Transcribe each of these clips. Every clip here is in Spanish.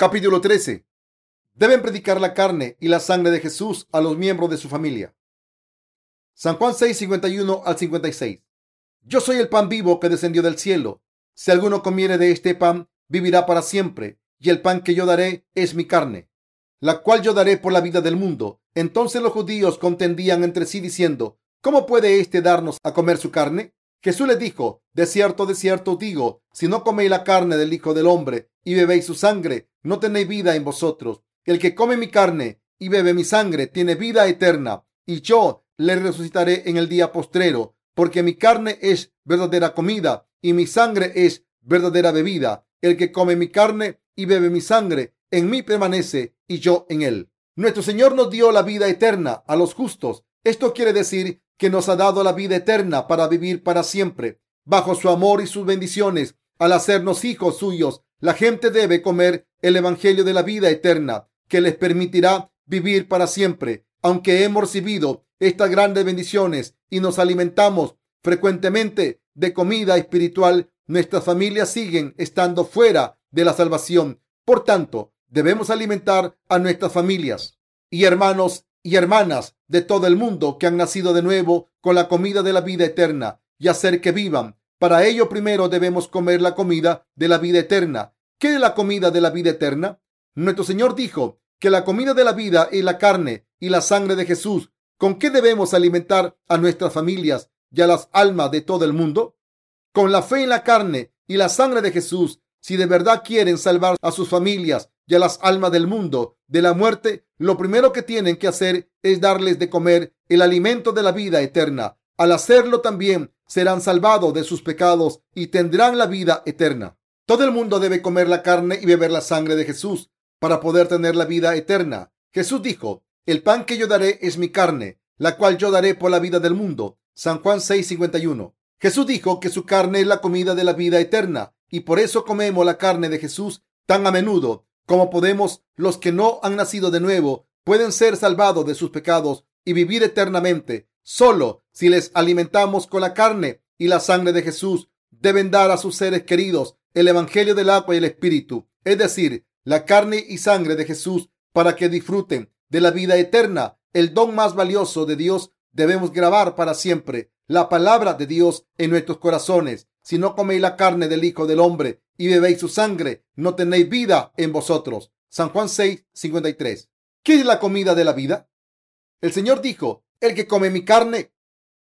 Capítulo 13. Deben predicar la carne y la sangre de Jesús a los miembros de su familia. San Juan 6, 51 al 56. Yo soy el pan vivo que descendió del cielo. Si alguno comiere de este pan, vivirá para siempre. Y el pan que yo daré es mi carne, la cual yo daré por la vida del mundo. Entonces los judíos contendían entre sí diciendo, ¿cómo puede éste darnos a comer su carne? Jesús les dijo, de cierto, de cierto digo, si no coméis la carne del Hijo del Hombre y bebéis su sangre, no tenéis vida en vosotros. El que come mi carne y bebe mi sangre tiene vida eterna, y yo le resucitaré en el día postrero, porque mi carne es verdadera comida y mi sangre es verdadera bebida. El que come mi carne y bebe mi sangre, en mí permanece y yo en él. Nuestro Señor nos dio la vida eterna a los justos. Esto quiere decir que nos ha dado la vida eterna para vivir para siempre. Bajo su amor y sus bendiciones, al hacernos hijos suyos, la gente debe comer el Evangelio de la vida eterna, que les permitirá vivir para siempre. Aunque hemos recibido estas grandes bendiciones y nos alimentamos frecuentemente de comida espiritual, nuestras familias siguen estando fuera de la salvación. Por tanto, debemos alimentar a nuestras familias y hermanos y hermanas de todo el mundo que han nacido de nuevo con la comida de la vida eterna y hacer que vivan. Para ello primero debemos comer la comida de la vida eterna. ¿Qué es la comida de la vida eterna? Nuestro Señor dijo que la comida de la vida es la carne y la sangre de Jesús. ¿Con qué debemos alimentar a nuestras familias y a las almas de todo el mundo? Con la fe en la carne y la sangre de Jesús. Si de verdad quieren salvar a sus familias y a las almas del mundo de la muerte, lo primero que tienen que hacer es darles de comer el alimento de la vida eterna. Al hacerlo también serán salvados de sus pecados y tendrán la vida eterna. Todo el mundo debe comer la carne y beber la sangre de Jesús para poder tener la vida eterna. Jesús dijo, el pan que yo daré es mi carne, la cual yo daré por la vida del mundo. San Juan 6:51. Jesús dijo que su carne es la comida de la vida eterna y por eso comemos la carne de Jesús tan a menudo ¿Cómo podemos los que no han nacido de nuevo pueden ser salvados de sus pecados y vivir eternamente? Solo si les alimentamos con la carne y la sangre de Jesús, deben dar a sus seres queridos el Evangelio del agua y el Espíritu, es decir, la carne y sangre de Jesús para que disfruten de la vida eterna, el don más valioso de Dios. Debemos grabar para siempre la palabra de Dios en nuestros corazones. Si no coméis la carne del Hijo del Hombre y bebéis su sangre, no tenéis vida en vosotros. San Juan 6, 53. ¿Qué es la comida de la vida? El Señor dijo, el que come mi carne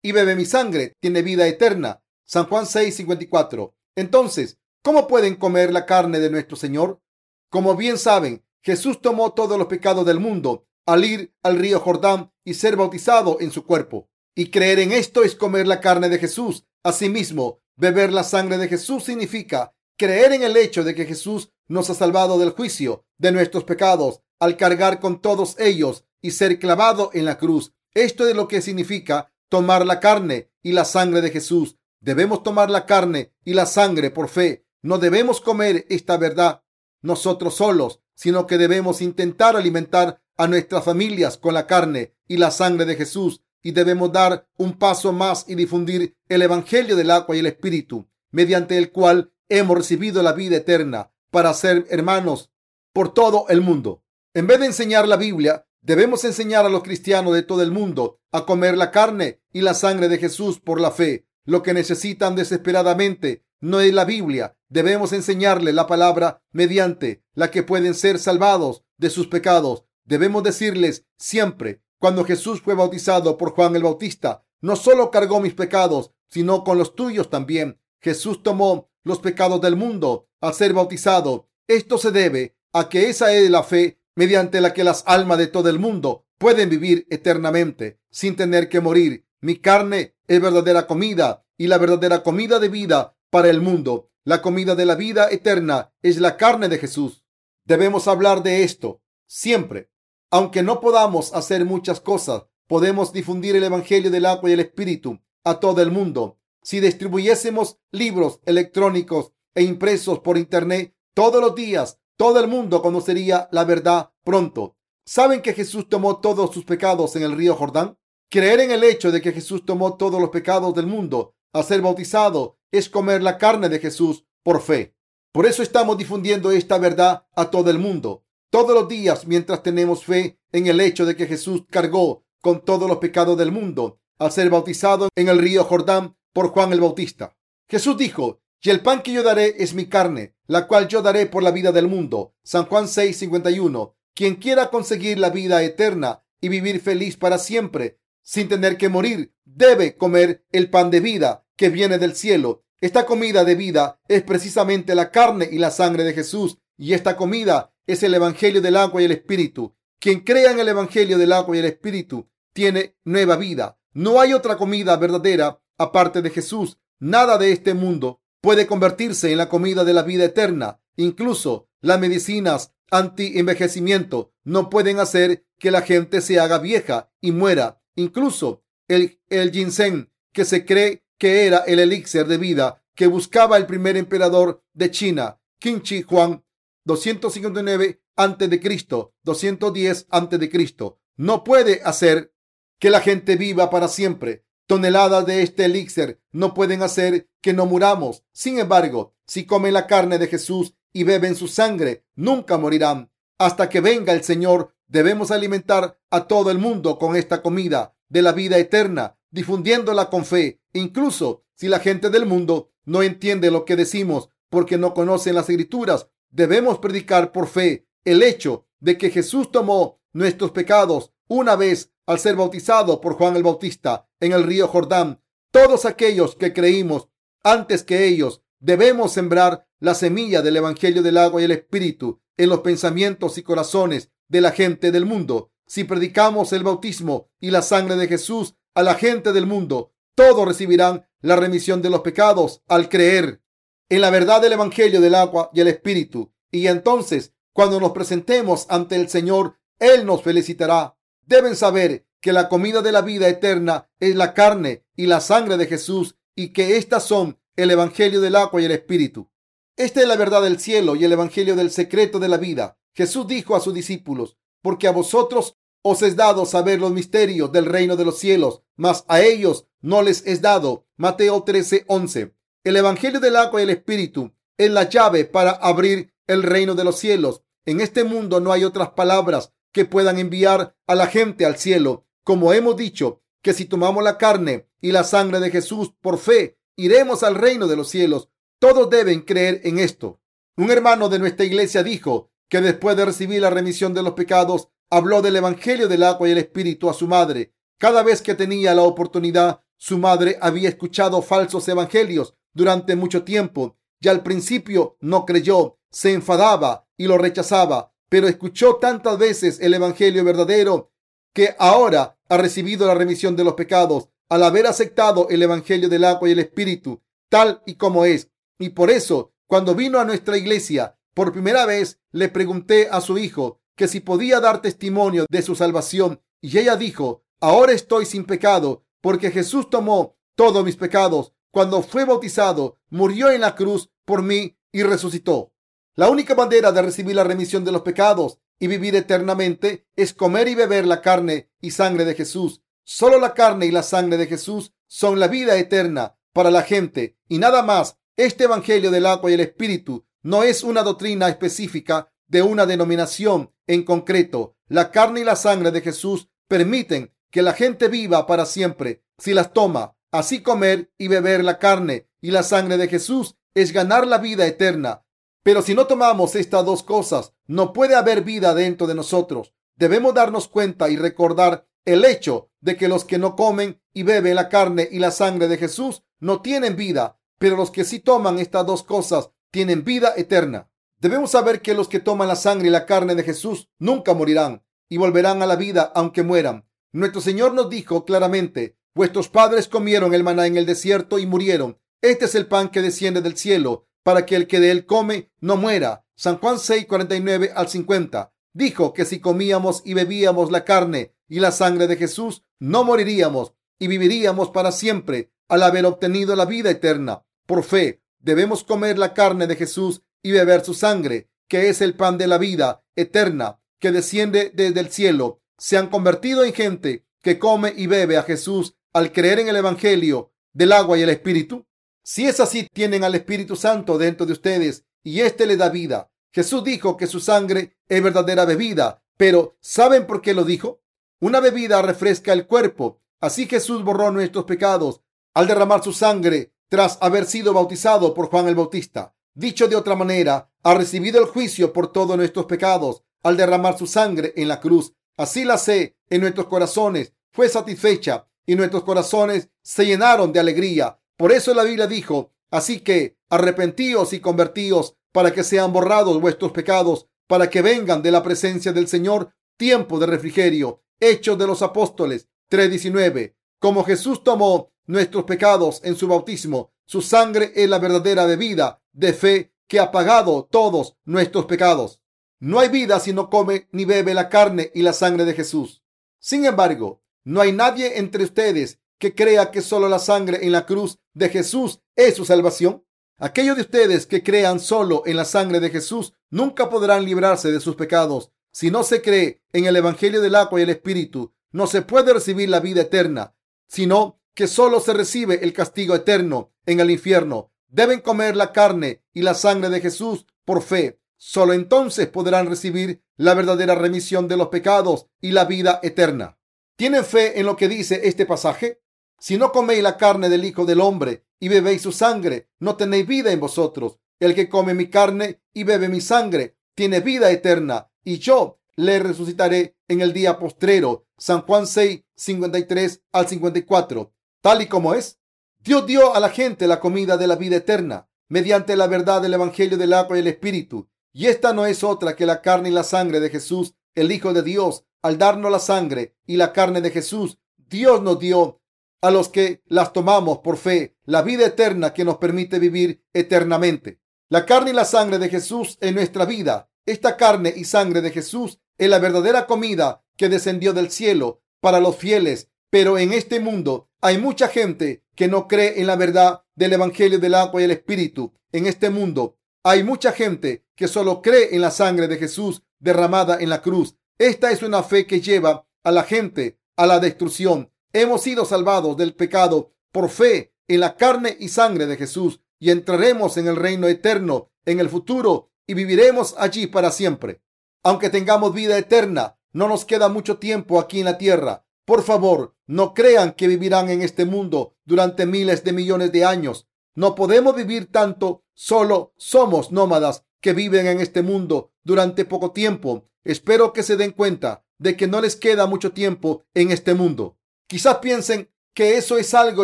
y bebe mi sangre tiene vida eterna. San Juan 6, 54. Entonces, ¿cómo pueden comer la carne de nuestro Señor? Como bien saben, Jesús tomó todos los pecados del mundo al ir al río Jordán y ser bautizado en su cuerpo. Y creer en esto es comer la carne de Jesús. Asimismo, beber la sangre de Jesús significa creer en el hecho de que Jesús nos ha salvado del juicio de nuestros pecados al cargar con todos ellos y ser clavado en la cruz. Esto es lo que significa tomar la carne y la sangre de Jesús. Debemos tomar la carne y la sangre por fe. No debemos comer esta verdad nosotros solos, sino que debemos intentar alimentar a nuestras familias con la carne y la sangre de Jesús y debemos dar un paso más y difundir el Evangelio del agua y el Espíritu, mediante el cual hemos recibido la vida eterna para ser hermanos por todo el mundo. En vez de enseñar la Biblia, debemos enseñar a los cristianos de todo el mundo a comer la carne y la sangre de Jesús por la fe. Lo que necesitan desesperadamente no es la Biblia. Debemos enseñarle la palabra mediante la que pueden ser salvados de sus pecados. Debemos decirles siempre, cuando Jesús fue bautizado por Juan el Bautista, no solo cargó mis pecados, sino con los tuyos también. Jesús tomó los pecados del mundo al ser bautizado. Esto se debe a que esa es la fe mediante la que las almas de todo el mundo pueden vivir eternamente sin tener que morir. Mi carne es verdadera comida y la verdadera comida de vida para el mundo. La comida de la vida eterna es la carne de Jesús. Debemos hablar de esto siempre. Aunque no podamos hacer muchas cosas, podemos difundir el Evangelio del agua y el Espíritu a todo el mundo. Si distribuyésemos libros electrónicos e impresos por Internet todos los días, todo el mundo conocería la verdad pronto. ¿Saben que Jesús tomó todos sus pecados en el río Jordán? Creer en el hecho de que Jesús tomó todos los pecados del mundo al ser bautizado es comer la carne de Jesús por fe. Por eso estamos difundiendo esta verdad a todo el mundo. Todos los días, mientras tenemos fe en el hecho de que Jesús cargó con todos los pecados del mundo al ser bautizado en el río Jordán por Juan el Bautista. Jesús dijo, y el pan que yo daré es mi carne, la cual yo daré por la vida del mundo. San Juan 6, 51. Quien quiera conseguir la vida eterna y vivir feliz para siempre, sin tener que morir, debe comer el pan de vida que viene del cielo. Esta comida de vida es precisamente la carne y la sangre de Jesús, y esta comida es el Evangelio del agua y el Espíritu. Quien crea en el Evangelio del agua y el Espíritu tiene nueva vida. No hay otra comida verdadera aparte de Jesús. Nada de este mundo puede convertirse en la comida de la vida eterna. Incluso las medicinas anti-envejecimiento no pueden hacer que la gente se haga vieja y muera. Incluso el, el ginseng, que se cree que era el elixir de vida que buscaba el primer emperador de China, Qin Shi Huang, 259 antes de Cristo, 210 antes de Cristo. No puede hacer que la gente viva para siempre. Toneladas de este elixir no pueden hacer que no muramos. Sin embargo, si comen la carne de Jesús y beben su sangre, nunca morirán. Hasta que venga el Señor, debemos alimentar a todo el mundo con esta comida de la vida eterna, difundiéndola con fe. Incluso si la gente del mundo no entiende lo que decimos porque no conocen las escrituras, debemos predicar por fe el hecho de que Jesús tomó nuestros pecados una vez al ser bautizado por Juan el Bautista en el río Jordán. Todos aquellos que creímos antes que ellos debemos sembrar la semilla del Evangelio del agua y el Espíritu en los pensamientos y corazones de la gente del mundo. Si predicamos el bautismo y la sangre de Jesús a la gente del mundo, todos recibirán la remisión de los pecados al creer en la verdad del Evangelio del agua y el Espíritu. Y entonces, cuando nos presentemos ante el Señor, Él nos felicitará deben saber que la comida de la vida eterna es la carne y la sangre de Jesús y que estas son el Evangelio del agua y el Espíritu. Esta es la verdad del cielo y el Evangelio del secreto de la vida. Jesús dijo a sus discípulos, porque a vosotros os es dado saber los misterios del reino de los cielos, mas a ellos no les es dado. Mateo 13, 11. El Evangelio del agua y el Espíritu es la llave para abrir el reino de los cielos. En este mundo no hay otras palabras que puedan enviar a la gente al cielo. Como hemos dicho, que si tomamos la carne y la sangre de Jesús por fe, iremos al reino de los cielos. Todos deben creer en esto. Un hermano de nuestra iglesia dijo que después de recibir la remisión de los pecados, habló del Evangelio del agua y el Espíritu a su madre. Cada vez que tenía la oportunidad, su madre había escuchado falsos evangelios durante mucho tiempo y al principio no creyó, se enfadaba y lo rechazaba pero escuchó tantas veces el Evangelio verdadero que ahora ha recibido la remisión de los pecados al haber aceptado el Evangelio del agua y el Espíritu tal y como es. Y por eso, cuando vino a nuestra iglesia por primera vez, le pregunté a su hijo que si podía dar testimonio de su salvación y ella dijo, ahora estoy sin pecado porque Jesús tomó todos mis pecados cuando fue bautizado, murió en la cruz por mí y resucitó. La única manera de recibir la remisión de los pecados y vivir eternamente es comer y beber la carne y sangre de Jesús. Solo la carne y la sangre de Jesús son la vida eterna para la gente y nada más. Este Evangelio del agua y el Espíritu no es una doctrina específica de una denominación en concreto. La carne y la sangre de Jesús permiten que la gente viva para siempre si las toma. Así comer y beber la carne y la sangre de Jesús es ganar la vida eterna. Pero si no tomamos estas dos cosas, no puede haber vida dentro de nosotros. Debemos darnos cuenta y recordar el hecho de que los que no comen y beben la carne y la sangre de Jesús no tienen vida, pero los que sí toman estas dos cosas tienen vida eterna. Debemos saber que los que toman la sangre y la carne de Jesús nunca morirán y volverán a la vida aunque mueran. Nuestro Señor nos dijo claramente, vuestros padres comieron el maná en el desierto y murieron. Este es el pan que desciende del cielo para que el que de él come no muera. San Juan 6, 49 al 50 dijo que si comíamos y bebíamos la carne y la sangre de Jesús, no moriríamos y viviríamos para siempre al haber obtenido la vida eterna. Por fe, debemos comer la carne de Jesús y beber su sangre, que es el pan de la vida eterna que desciende desde el cielo. Se han convertido en gente que come y bebe a Jesús al creer en el Evangelio del agua y el Espíritu. Si es así, tienen al Espíritu Santo dentro de ustedes y éste le da vida. Jesús dijo que su sangre es verdadera bebida, pero ¿saben por qué lo dijo? Una bebida refresca el cuerpo. Así Jesús borró nuestros pecados al derramar su sangre tras haber sido bautizado por Juan el Bautista. Dicho de otra manera, ha recibido el juicio por todos nuestros pecados al derramar su sangre en la cruz. Así la sé en nuestros corazones fue satisfecha y nuestros corazones se llenaron de alegría. Por eso la Biblia dijo, así que arrepentíos y convertíos para que sean borrados vuestros pecados, para que vengan de la presencia del Señor tiempo de refrigerio. Hechos de los Apóstoles 3:19. Como Jesús tomó nuestros pecados en su bautismo, su sangre es la verdadera bebida de fe que ha pagado todos nuestros pecados. No hay vida si no come ni bebe la carne y la sangre de Jesús. Sin embargo, no hay nadie entre ustedes que crea que solo la sangre en la cruz de Jesús es su salvación. Aquellos de ustedes que crean solo en la sangre de Jesús nunca podrán librarse de sus pecados. Si no se cree en el Evangelio del agua y el Espíritu, no se puede recibir la vida eterna, sino que solo se recibe el castigo eterno en el infierno. Deben comer la carne y la sangre de Jesús por fe. Solo entonces podrán recibir la verdadera remisión de los pecados y la vida eterna. ¿Tienen fe en lo que dice este pasaje? Si no coméis la carne del Hijo del Hombre y bebéis su sangre, no tenéis vida en vosotros. El que come mi carne y bebe mi sangre tiene vida eterna, y yo le resucitaré en el día postrero. San Juan 6, 53 al 54. Tal y como es, Dios dio a la gente la comida de la vida eterna mediante la verdad del Evangelio del agua y el Espíritu. Y esta no es otra que la carne y la sangre de Jesús, el Hijo de Dios. Al darnos la sangre y la carne de Jesús, Dios nos dio a los que las tomamos por fe la vida eterna que nos permite vivir eternamente. La carne y la sangre de Jesús en nuestra vida. Esta carne y sangre de Jesús es la verdadera comida que descendió del cielo para los fieles. Pero en este mundo hay mucha gente que no cree en la verdad del Evangelio del agua y el Espíritu. En este mundo hay mucha gente que solo cree en la sangre de Jesús derramada en la cruz. Esta es una fe que lleva a la gente a la destrucción. Hemos sido salvados del pecado por fe en la carne y sangre de Jesús y entraremos en el reino eterno en el futuro y viviremos allí para siempre. Aunque tengamos vida eterna, no nos queda mucho tiempo aquí en la tierra. Por favor, no crean que vivirán en este mundo durante miles de millones de años. No podemos vivir tanto, solo somos nómadas que viven en este mundo durante poco tiempo. Espero que se den cuenta de que no les queda mucho tiempo en este mundo. Quizás piensen que eso es algo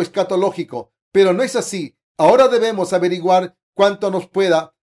escatológico, pero no es así. Ahora debemos averiguar cuánto nos pueda,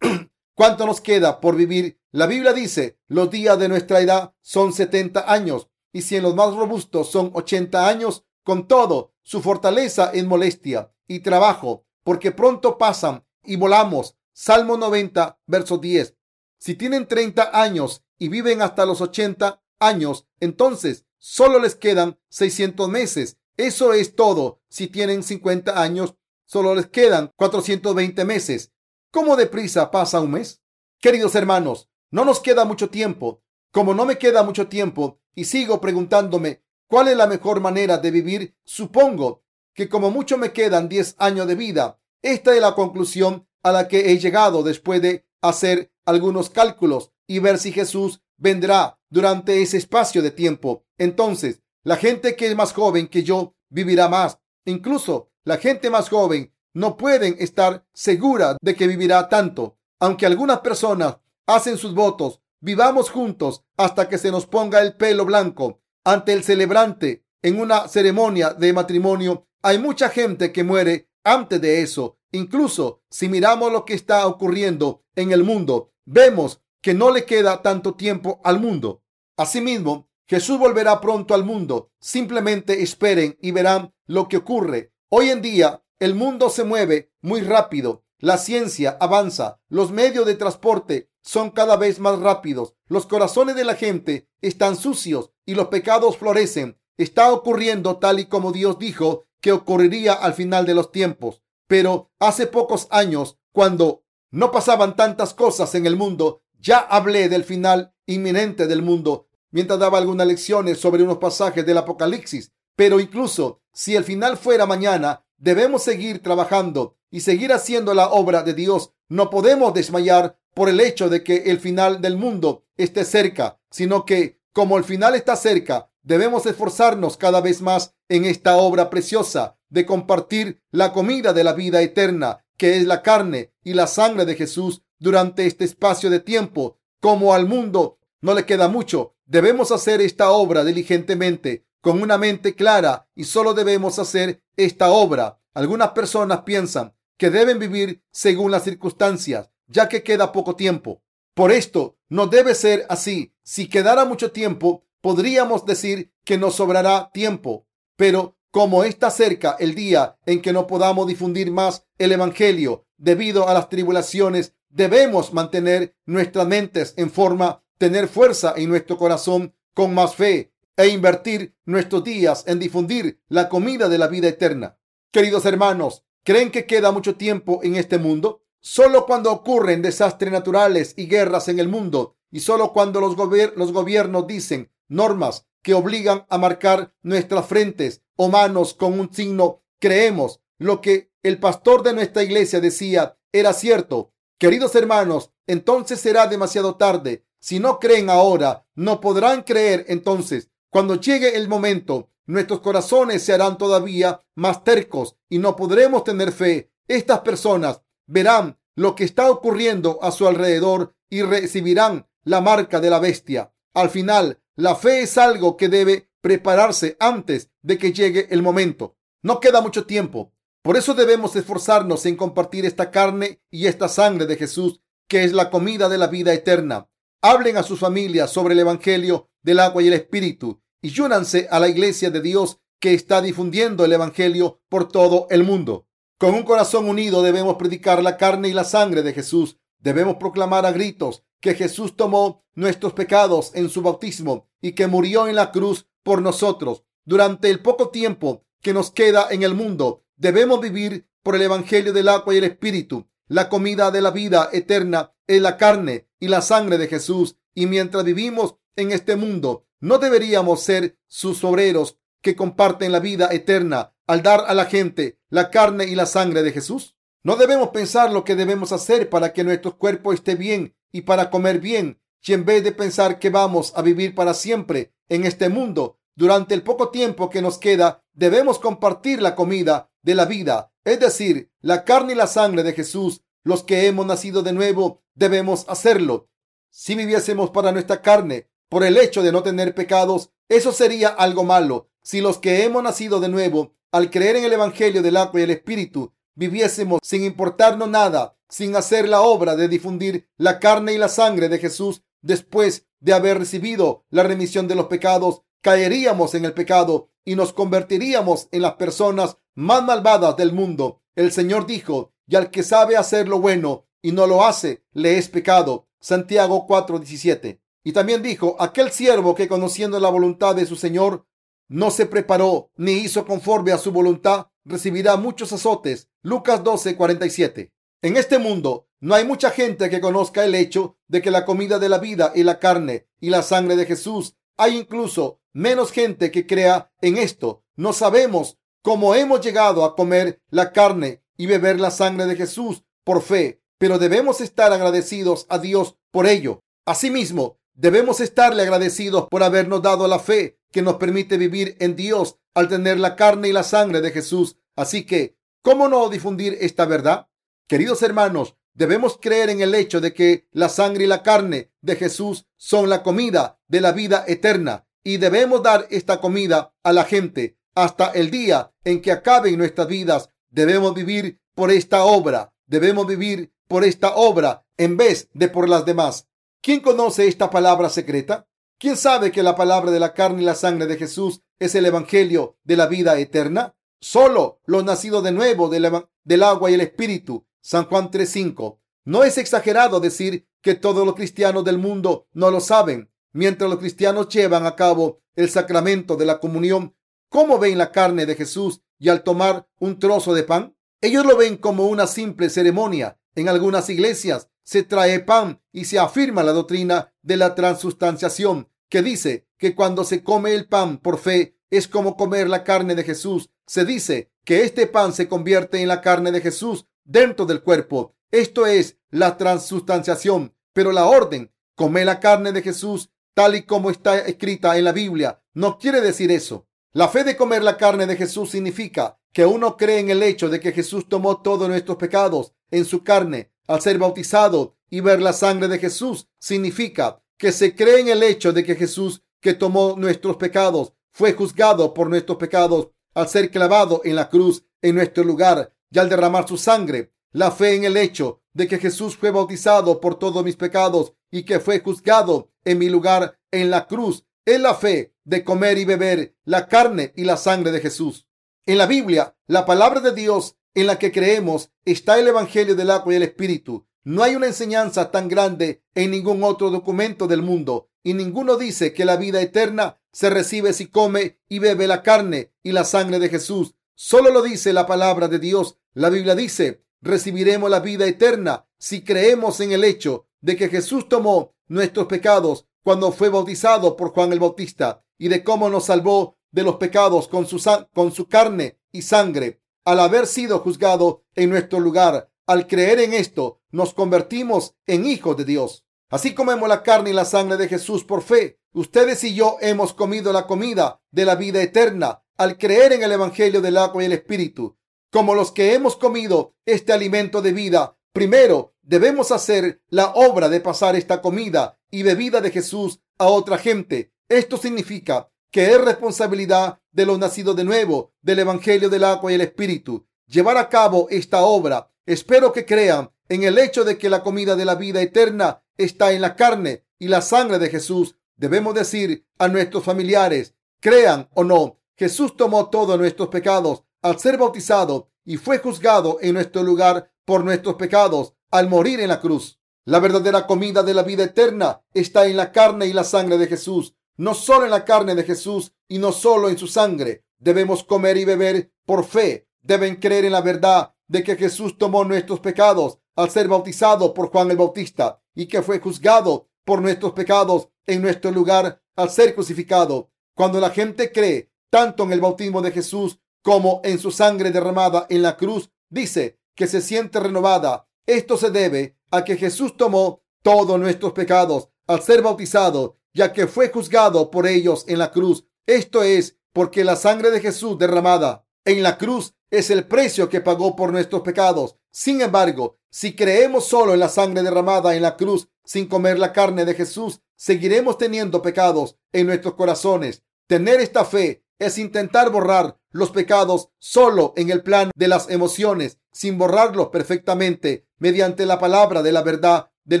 cuánto nos queda por vivir. La Biblia dice, los días de nuestra edad son 70 años, y si en los más robustos son 80 años, con todo, su fortaleza es molestia y trabajo, porque pronto pasan y volamos. Salmo 90, verso 10. Si tienen 30 años y viven hasta los 80 años, entonces solo les quedan 600 meses. Eso es todo. Si tienen 50 años, solo les quedan 420 meses. ¿Cómo deprisa pasa un mes? Queridos hermanos, no nos queda mucho tiempo. Como no me queda mucho tiempo y sigo preguntándome cuál es la mejor manera de vivir, supongo que como mucho me quedan 10 años de vida. Esta es la conclusión a la que he llegado después de hacer algunos cálculos y ver si Jesús vendrá durante ese espacio de tiempo. Entonces, la gente que es más joven que yo vivirá más. Incluso la gente más joven no pueden estar segura de que vivirá tanto. Aunque algunas personas hacen sus votos, vivamos juntos hasta que se nos ponga el pelo blanco ante el celebrante en una ceremonia de matrimonio. Hay mucha gente que muere antes de eso Incluso si miramos lo que está ocurriendo en el mundo, vemos que no le queda tanto tiempo al mundo. Asimismo, Jesús volverá pronto al mundo. Simplemente esperen y verán lo que ocurre. Hoy en día, el mundo se mueve muy rápido. La ciencia avanza. Los medios de transporte son cada vez más rápidos. Los corazones de la gente están sucios y los pecados florecen. Está ocurriendo tal y como Dios dijo que ocurriría al final de los tiempos. Pero hace pocos años, cuando no pasaban tantas cosas en el mundo, ya hablé del final inminente del mundo mientras daba algunas lecciones sobre unos pasajes del Apocalipsis. Pero incluso si el final fuera mañana, debemos seguir trabajando y seguir haciendo la obra de Dios. No podemos desmayar por el hecho de que el final del mundo esté cerca, sino que como el final está cerca, debemos esforzarnos cada vez más en esta obra preciosa de compartir la comida de la vida eterna, que es la carne y la sangre de Jesús durante este espacio de tiempo. Como al mundo no le queda mucho, debemos hacer esta obra diligentemente, con una mente clara, y solo debemos hacer esta obra. Algunas personas piensan que deben vivir según las circunstancias, ya que queda poco tiempo. Por esto, no debe ser así. Si quedara mucho tiempo, podríamos decir que nos sobrará tiempo. Pero como está cerca el día en que no podamos difundir más el Evangelio debido a las tribulaciones, debemos mantener nuestras mentes en forma, tener fuerza en nuestro corazón con más fe e invertir nuestros días en difundir la comida de la vida eterna. Queridos hermanos, ¿creen que queda mucho tiempo en este mundo? Solo cuando ocurren desastres naturales y guerras en el mundo y solo cuando los, los gobiernos dicen normas que obligan a marcar nuestras frentes o manos con un signo, creemos lo que el pastor de nuestra iglesia decía era cierto. Queridos hermanos, entonces será demasiado tarde. Si no creen ahora, no podrán creer entonces. Cuando llegue el momento, nuestros corazones se harán todavía más tercos y no podremos tener fe. Estas personas verán lo que está ocurriendo a su alrededor y recibirán la marca de la bestia. Al final, la fe es algo que debe prepararse antes de que llegue el momento. No queda mucho tiempo. Por eso debemos esforzarnos en compartir esta carne y esta sangre de Jesús, que es la comida de la vida eterna. Hablen a sus familias sobre el Evangelio del agua y el Espíritu y únanse a la iglesia de Dios que está difundiendo el Evangelio por todo el mundo. Con un corazón unido debemos predicar la carne y la sangre de Jesús. Debemos proclamar a gritos que Jesús tomó nuestros pecados en su bautismo y que murió en la cruz por nosotros. Durante el poco tiempo que nos queda en el mundo, debemos vivir por el Evangelio del agua y el Espíritu. La comida de la vida eterna es la carne y la sangre de Jesús. Y mientras vivimos en este mundo, no deberíamos ser sus obreros que comparten la vida eterna al dar a la gente la carne y la sangre de Jesús? No debemos pensar lo que debemos hacer para que nuestro cuerpo esté bien y para comer bien, y en vez de pensar que vamos a vivir para siempre en este mundo, durante el poco tiempo que nos queda, debemos compartir la comida de la vida, es decir, la carne y la sangre de Jesús. Los que hemos nacido de nuevo debemos hacerlo. Si viviésemos para nuestra carne, por el hecho de no tener pecados, eso sería algo malo. Si los que hemos nacido de nuevo, al creer en el Evangelio del agua y el Espíritu, viviésemos sin importarnos nada, sin hacer la obra de difundir la carne y la sangre de Jesús después de haber recibido la remisión de los pecados, caeríamos en el pecado y nos convertiríamos en las personas más malvadas del mundo. El Señor dijo, y al que sabe hacer lo bueno y no lo hace, le es pecado. Santiago 4:17. Y también dijo, aquel siervo que conociendo la voluntad de su Señor no se preparó ni hizo conforme a su voluntad, recibirá muchos azotes. Lucas 12:47. En este mundo no hay mucha gente que conozca el hecho de que la comida de la vida y la carne y la sangre de Jesús. Hay incluso menos gente que crea en esto. No sabemos cómo hemos llegado a comer la carne y beber la sangre de Jesús por fe, pero debemos estar agradecidos a Dios por ello. Asimismo, debemos estarle agradecidos por habernos dado la fe que nos permite vivir en Dios al tener la carne y la sangre de Jesús. Así que, ¿cómo no difundir esta verdad? Queridos hermanos, debemos creer en el hecho de que la sangre y la carne de Jesús son la comida de la vida eterna y debemos dar esta comida a la gente hasta el día en que acaben nuestras vidas. Debemos vivir por esta obra, debemos vivir por esta obra en vez de por las demás. ¿Quién conoce esta palabra secreta? ¿Quién sabe que la palabra de la carne y la sangre de Jesús es el Evangelio de la vida eterna? Solo los nacidos de nuevo del, agua y el Espíritu San Juan 3:5. No es exagerado decir que todos los cristianos del mundo no lo saben. Mientras los cristianos llevan a cabo el sacramento de la comunión, ¿cómo ven la carne de Jesús y al tomar un trozo de pan? Ellos lo ven como una simple ceremonia. En algunas iglesias se trae pan y se afirma la doctrina de la transustanciación, que dice que cuando se come el pan por fe es como comer la carne de Jesús. Se dice que este pan se convierte en la carne de Jesús dentro del cuerpo. Esto es la transustanciación. Pero la orden, comer la carne de Jesús tal y como está escrita en la Biblia, no quiere decir eso. La fe de comer la carne de Jesús significa que uno cree en el hecho de que Jesús tomó todos nuestros pecados en su carne al ser bautizado y ver la sangre de Jesús significa que se cree en el hecho de que Jesús que tomó nuestros pecados fue juzgado por nuestros pecados al ser clavado en la cruz en nuestro lugar y al derramar su sangre. La fe en el hecho de que Jesús fue bautizado por todos mis pecados y que fue juzgado en mi lugar en la cruz es la fe de comer y beber la carne y la sangre de Jesús. En la Biblia, la palabra de Dios en la que creemos está el Evangelio del agua y el Espíritu. No hay una enseñanza tan grande en ningún otro documento del mundo y ninguno dice que la vida eterna se recibe si come y bebe la carne y la sangre de Jesús. Solo lo dice la palabra de Dios. La Biblia dice, recibiremos la vida eterna si creemos en el hecho de que Jesús tomó nuestros pecados cuando fue bautizado por Juan el Bautista y de cómo nos salvó de los pecados con su, con su carne y sangre al haber sido juzgado en nuestro lugar. Al creer en esto, nos convertimos en hijos de Dios. Así comemos la carne y la sangre de Jesús por fe. Ustedes y yo hemos comido la comida de la vida eterna al creer en el Evangelio del agua y el Espíritu. Como los que hemos comido este alimento de vida, primero debemos hacer la obra de pasar esta comida y bebida de Jesús a otra gente. Esto significa que es responsabilidad de los nacidos de nuevo del Evangelio del agua y el Espíritu llevar a cabo esta obra. Espero que crean en el hecho de que la comida de la vida eterna está en la carne y la sangre de Jesús. Debemos decir a nuestros familiares, crean o no, Jesús tomó todos nuestros pecados al ser bautizado y fue juzgado en nuestro lugar por nuestros pecados al morir en la cruz. La verdadera comida de la vida eterna está en la carne y la sangre de Jesús, no solo en la carne de Jesús y no solo en su sangre. Debemos comer y beber por fe. Deben creer en la verdad de que Jesús tomó nuestros pecados al ser bautizado por Juan el Bautista y que fue juzgado por nuestros pecados en nuestro lugar al ser crucificado. Cuando la gente cree tanto en el bautismo de Jesús como en su sangre derramada en la cruz, dice que se siente renovada. Esto se debe a que Jesús tomó todos nuestros pecados al ser bautizado, ya que fue juzgado por ellos en la cruz. Esto es porque la sangre de Jesús derramada en la cruz es el precio que pagó por nuestros pecados. Sin embargo, si creemos solo en la sangre derramada en la cruz sin comer la carne de Jesús, seguiremos teniendo pecados en nuestros corazones. Tener esta fe es intentar borrar los pecados solo en el plan de las emociones, sin borrarlos perfectamente mediante la palabra de la verdad del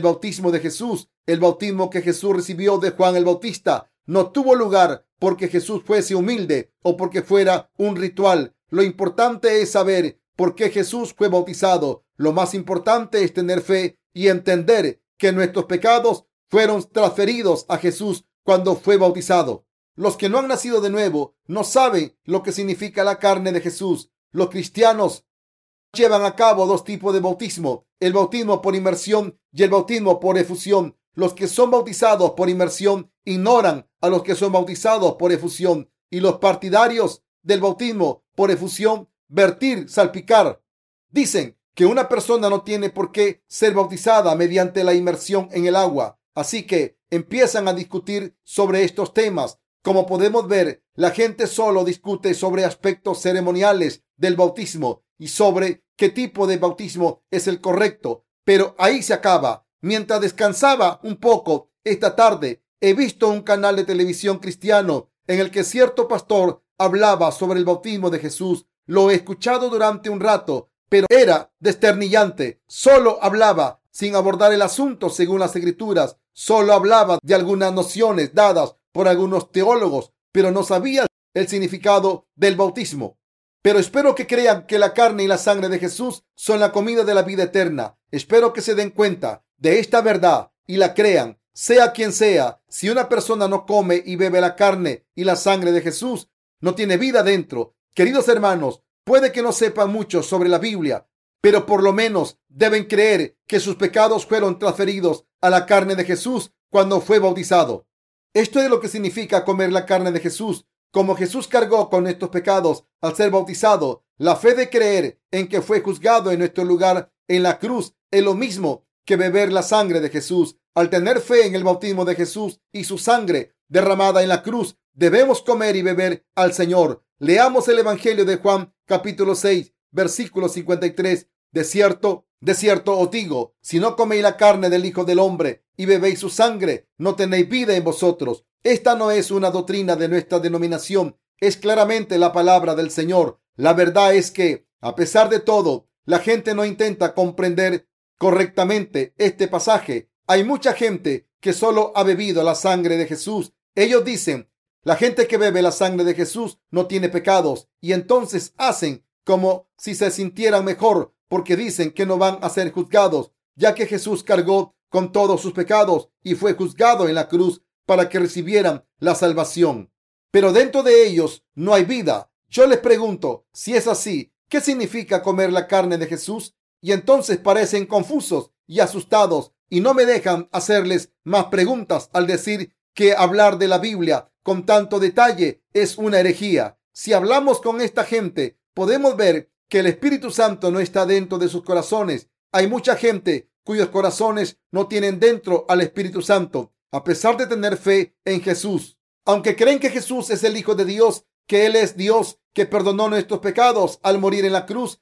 bautismo de Jesús. El bautismo que Jesús recibió de Juan el Bautista no tuvo lugar porque Jesús fuese humilde o porque fuera un ritual. Lo importante es saber por qué Jesús fue bautizado. Lo más importante es tener fe y entender que nuestros pecados fueron transferidos a Jesús cuando fue bautizado. Los que no han nacido de nuevo no saben lo que significa la carne de Jesús. Los cristianos llevan a cabo dos tipos de bautismo, el bautismo por inmersión y el bautismo por efusión. Los que son bautizados por inmersión ignoran a los que son bautizados por efusión y los partidarios del bautismo por efusión, vertir, salpicar. Dicen que una persona no tiene por qué ser bautizada mediante la inmersión en el agua. Así que empiezan a discutir sobre estos temas como podemos ver, la gente solo discute sobre aspectos ceremoniales del bautismo y sobre qué tipo de bautismo es el correcto, pero ahí se acaba. Mientras descansaba un poco esta tarde, he visto un canal de televisión cristiano en el que cierto pastor hablaba sobre el bautismo de Jesús. Lo he escuchado durante un rato, pero era desternillante. Solo hablaba sin abordar el asunto según las escrituras. Solo hablaba de algunas nociones dadas por algunos teólogos, pero no sabían el significado del bautismo. Pero espero que crean que la carne y la sangre de Jesús son la comida de la vida eterna. Espero que se den cuenta de esta verdad y la crean, sea quien sea. Si una persona no come y bebe la carne y la sangre de Jesús, no tiene vida dentro. Queridos hermanos, puede que no sepan mucho sobre la Biblia, pero por lo menos deben creer que sus pecados fueron transferidos a la carne de Jesús cuando fue bautizado. Esto es lo que significa comer la carne de Jesús. como Jesús cargó con nuestros pecados al ser bautizado, la fe de creer en que fue juzgado en nuestro lugar en la cruz es lo mismo que beber la sangre de Jesús. Al tener fe en el bautismo de Jesús y su sangre derramada en la cruz, debemos comer y beber al Señor. Leamos el Evangelio de Juan capítulo 6, versículo 53. De cierto, de cierto os digo, si no coméis la carne del Hijo del Hombre y bebéis su sangre, no tenéis vida en vosotros. Esta no es una doctrina de nuestra denominación, es claramente la palabra del Señor. La verdad es que, a pesar de todo, la gente no intenta comprender correctamente este pasaje. Hay mucha gente que solo ha bebido la sangre de Jesús. Ellos dicen, la gente que bebe la sangre de Jesús no tiene pecados y entonces hacen como si se sintieran mejor porque dicen que no van a ser juzgados, ya que Jesús cargó con todos sus pecados y fue juzgado en la cruz para que recibieran la salvación. Pero dentro de ellos no hay vida. Yo les pregunto, si es así, ¿qué significa comer la carne de Jesús? Y entonces parecen confusos y asustados y no me dejan hacerles más preguntas al decir que hablar de la Biblia con tanto detalle es una herejía. Si hablamos con esta gente, podemos ver que el Espíritu Santo no está dentro de sus corazones. Hay mucha gente cuyos corazones no tienen dentro al Espíritu Santo, a pesar de tener fe en Jesús. Aunque creen que Jesús es el Hijo de Dios, que Él es Dios, que perdonó nuestros pecados al morir en la cruz,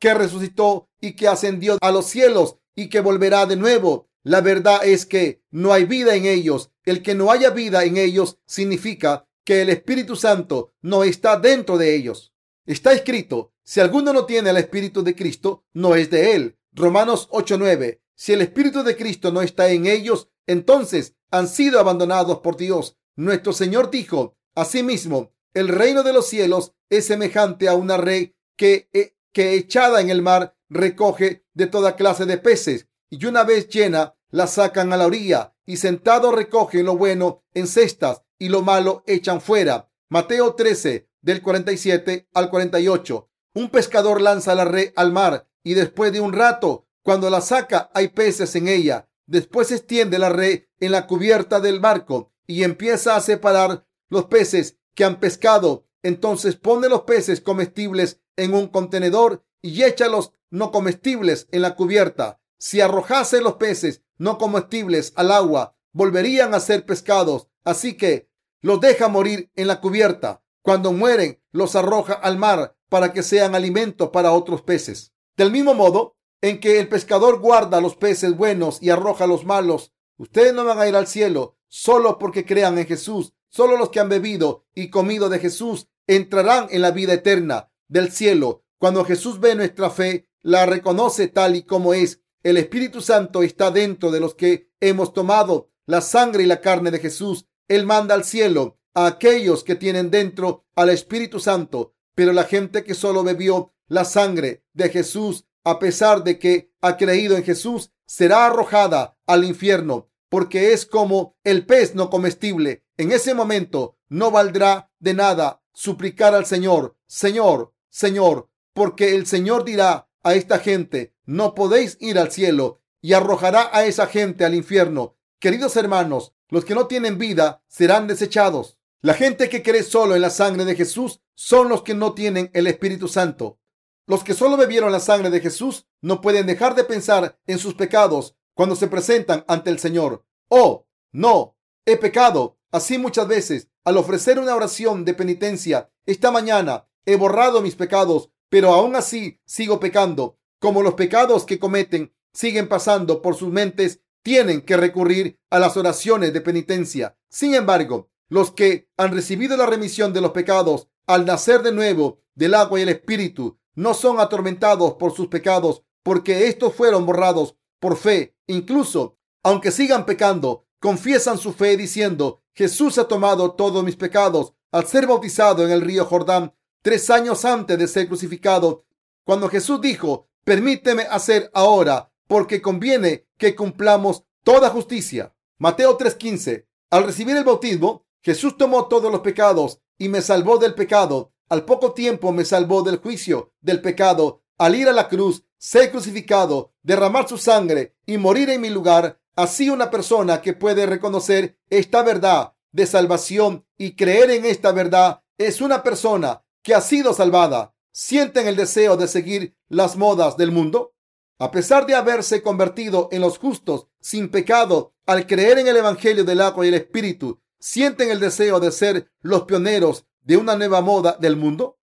que resucitó y que ascendió a los cielos y que volverá de nuevo. La verdad es que no hay vida en ellos. El que no haya vida en ellos significa que el Espíritu Santo no está dentro de ellos. Está escrito, si alguno no tiene el Espíritu de Cristo, no es de él. Romanos 8:9. Si el Espíritu de Cristo no está en ellos, entonces han sido abandonados por Dios. Nuestro Señor dijo, asimismo, el reino de los cielos es semejante a una red que, eh, que echada en el mar recoge de toda clase de peces y una vez llena la sacan a la orilla y sentado recogen lo bueno en cestas y lo malo echan fuera. Mateo 13 del 47 al 48. Un pescador lanza la red al mar y después de un rato, cuando la saca, hay peces en ella. Después extiende la red en la cubierta del barco y empieza a separar los peces que han pescado. Entonces pone los peces comestibles en un contenedor y echa los no comestibles en la cubierta. Si arrojase los peces no comestibles al agua, volverían a ser pescados. Así que los deja morir en la cubierta. Cuando mueren, los arroja al mar para que sean alimento para otros peces. Del mismo modo en que el pescador guarda los peces buenos y arroja los malos, ustedes no van a ir al cielo solo porque crean en Jesús. Solo los que han bebido y comido de Jesús entrarán en la vida eterna del cielo. Cuando Jesús ve nuestra fe, la reconoce tal y como es. El Espíritu Santo está dentro de los que hemos tomado la sangre y la carne de Jesús. Él manda al cielo a aquellos que tienen dentro al Espíritu Santo. Pero la gente que solo bebió la sangre de Jesús, a pesar de que ha creído en Jesús, será arrojada al infierno, porque es como el pez no comestible. En ese momento no valdrá de nada suplicar al Señor, Señor, Señor, porque el Señor dirá a esta gente, no podéis ir al cielo y arrojará a esa gente al infierno. Queridos hermanos, los que no tienen vida serán desechados. La gente que cree solo en la sangre de Jesús son los que no tienen el Espíritu Santo. Los que solo bebieron la sangre de Jesús no pueden dejar de pensar en sus pecados cuando se presentan ante el Señor. Oh, no, he pecado. Así muchas veces, al ofrecer una oración de penitencia, esta mañana he borrado mis pecados, pero aún así sigo pecando. Como los pecados que cometen siguen pasando por sus mentes, tienen que recurrir a las oraciones de penitencia. Sin embargo, los que han recibido la remisión de los pecados al nacer de nuevo del agua y el espíritu no son atormentados por sus pecados porque estos fueron borrados por fe. Incluso, aunque sigan pecando, confiesan su fe diciendo, Jesús ha tomado todos mis pecados al ser bautizado en el río Jordán tres años antes de ser crucificado. Cuando Jesús dijo, permíteme hacer ahora porque conviene que cumplamos toda justicia. Mateo 3:15. Al recibir el bautismo, Jesús tomó todos los pecados y me salvó del pecado. Al poco tiempo me salvó del juicio del pecado. Al ir a la cruz, ser crucificado, derramar su sangre y morir en mi lugar. Así una persona que puede reconocer esta verdad de salvación y creer en esta verdad es una persona que ha sido salvada, sienten el deseo de seguir las modas del mundo? A pesar de haberse convertido en los justos sin pecado al creer en el Evangelio del agua y el Espíritu, ¿sienten el deseo de ser los pioneros de una nueva moda del mundo?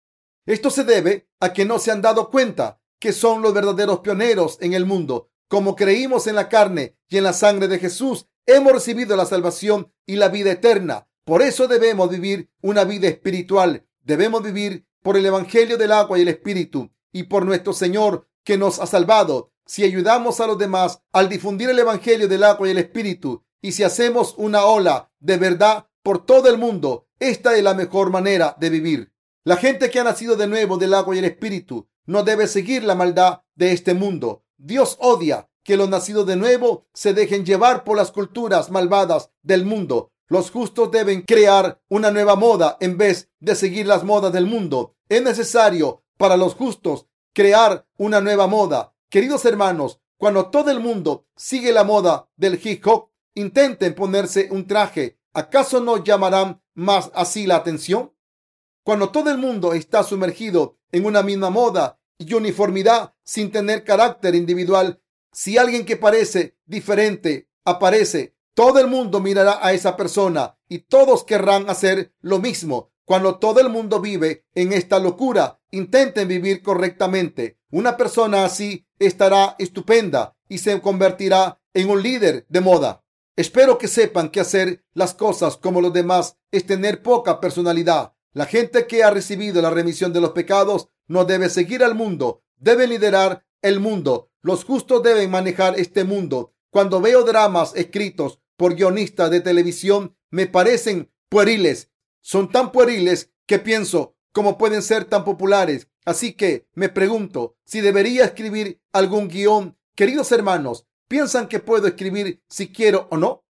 Esto se debe a que no se han dado cuenta que son los verdaderos pioneros en el mundo. Como creímos en la carne y en la sangre de Jesús, hemos recibido la salvación y la vida eterna. Por eso debemos vivir una vida espiritual. Debemos vivir por el Evangelio del agua y el Espíritu y por nuestro Señor que nos ha salvado. Si ayudamos a los demás al difundir el Evangelio del agua y el Espíritu y si hacemos una ola de verdad por todo el mundo, esta es la mejor manera de vivir. La gente que ha nacido de nuevo del agua y el Espíritu no debe seguir la maldad de este mundo. Dios odia que los nacidos de nuevo se dejen llevar por las culturas malvadas del mundo. Los justos deben crear una nueva moda en vez de seguir las modas del mundo. Es necesario para los justos crear una nueva moda. Queridos hermanos, cuando todo el mundo sigue la moda del hip hop, intenten ponerse un traje. ¿Acaso no llamarán más así la atención? Cuando todo el mundo está sumergido en una misma moda y uniformidad sin tener carácter individual, si alguien que parece diferente aparece, todo el mundo mirará a esa persona y todos querrán hacer lo mismo. Cuando todo el mundo vive en esta locura, intenten vivir correctamente. Una persona así estará estupenda y se convertirá en un líder de moda. Espero que sepan que hacer las cosas como los demás es tener poca personalidad. La gente que ha recibido la remisión de los pecados no debe seguir al mundo, debe liderar el mundo. Los justos deben manejar este mundo. Cuando veo dramas escritos por guionistas de televisión, me parecen pueriles son tan pueriles que pienso cómo pueden ser tan populares. Así que me pregunto si debería escribir algún guion. Queridos hermanos, ¿piensan que puedo escribir si quiero o no?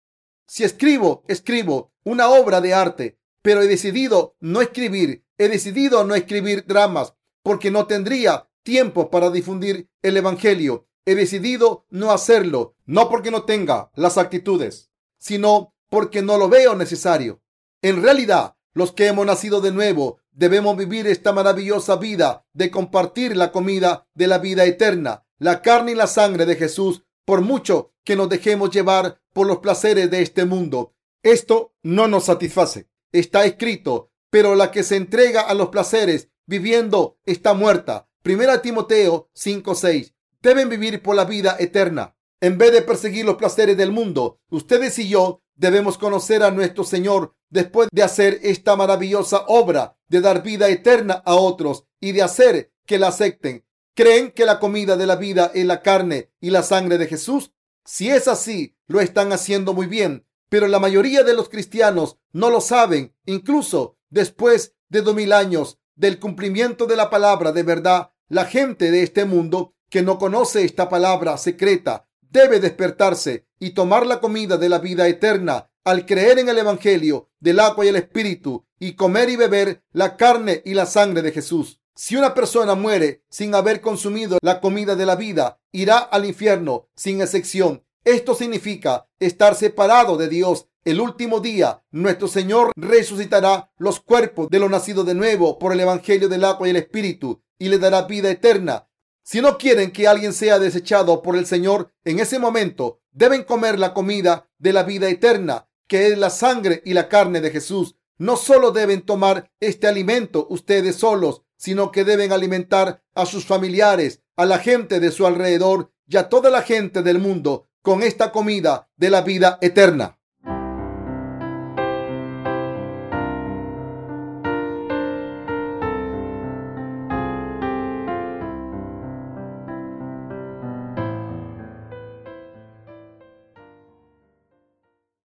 Si escribo, escribo una obra de arte, pero he decidido no escribir, he decidido no escribir dramas porque no tendría tiempo para difundir el Evangelio. He decidido no hacerlo, no porque no tenga las actitudes, sino porque no lo veo necesario. En realidad, los que hemos nacido de nuevo debemos vivir esta maravillosa vida de compartir la comida de la vida eterna, la carne y la sangre de Jesús, por mucho que nos dejemos llevar por los placeres de este mundo. Esto no nos satisface. Está escrito, pero la que se entrega a los placeres viviendo está muerta. Primera Timoteo 5:6. Deben vivir por la vida eterna. En vez de perseguir los placeres del mundo, ustedes y yo debemos conocer a nuestro Señor después de hacer esta maravillosa obra de dar vida eterna a otros y de hacer que la acepten. ¿Creen que la comida de la vida es la carne y la sangre de Jesús? Si es así, lo están haciendo muy bien, pero la mayoría de los cristianos no lo saben. Incluso después de dos mil años del cumplimiento de la palabra de verdad, la gente de este mundo que no conoce esta palabra secreta debe despertarse y tomar la comida de la vida eterna al creer en el Evangelio del agua y el Espíritu y comer y beber la carne y la sangre de Jesús. Si una persona muere sin haber consumido la comida de la vida, irá al infierno sin excepción. Esto significa estar separado de Dios. El último día, nuestro Señor resucitará los cuerpos de los nacidos de nuevo por el Evangelio del agua y el Espíritu y le dará vida eterna. Si no quieren que alguien sea desechado por el Señor en ese momento, deben comer la comida de la vida eterna, que es la sangre y la carne de Jesús. No solo deben tomar este alimento ustedes solos, sino que deben alimentar a sus familiares, a la gente de su alrededor y a toda la gente del mundo con esta comida de la vida eterna.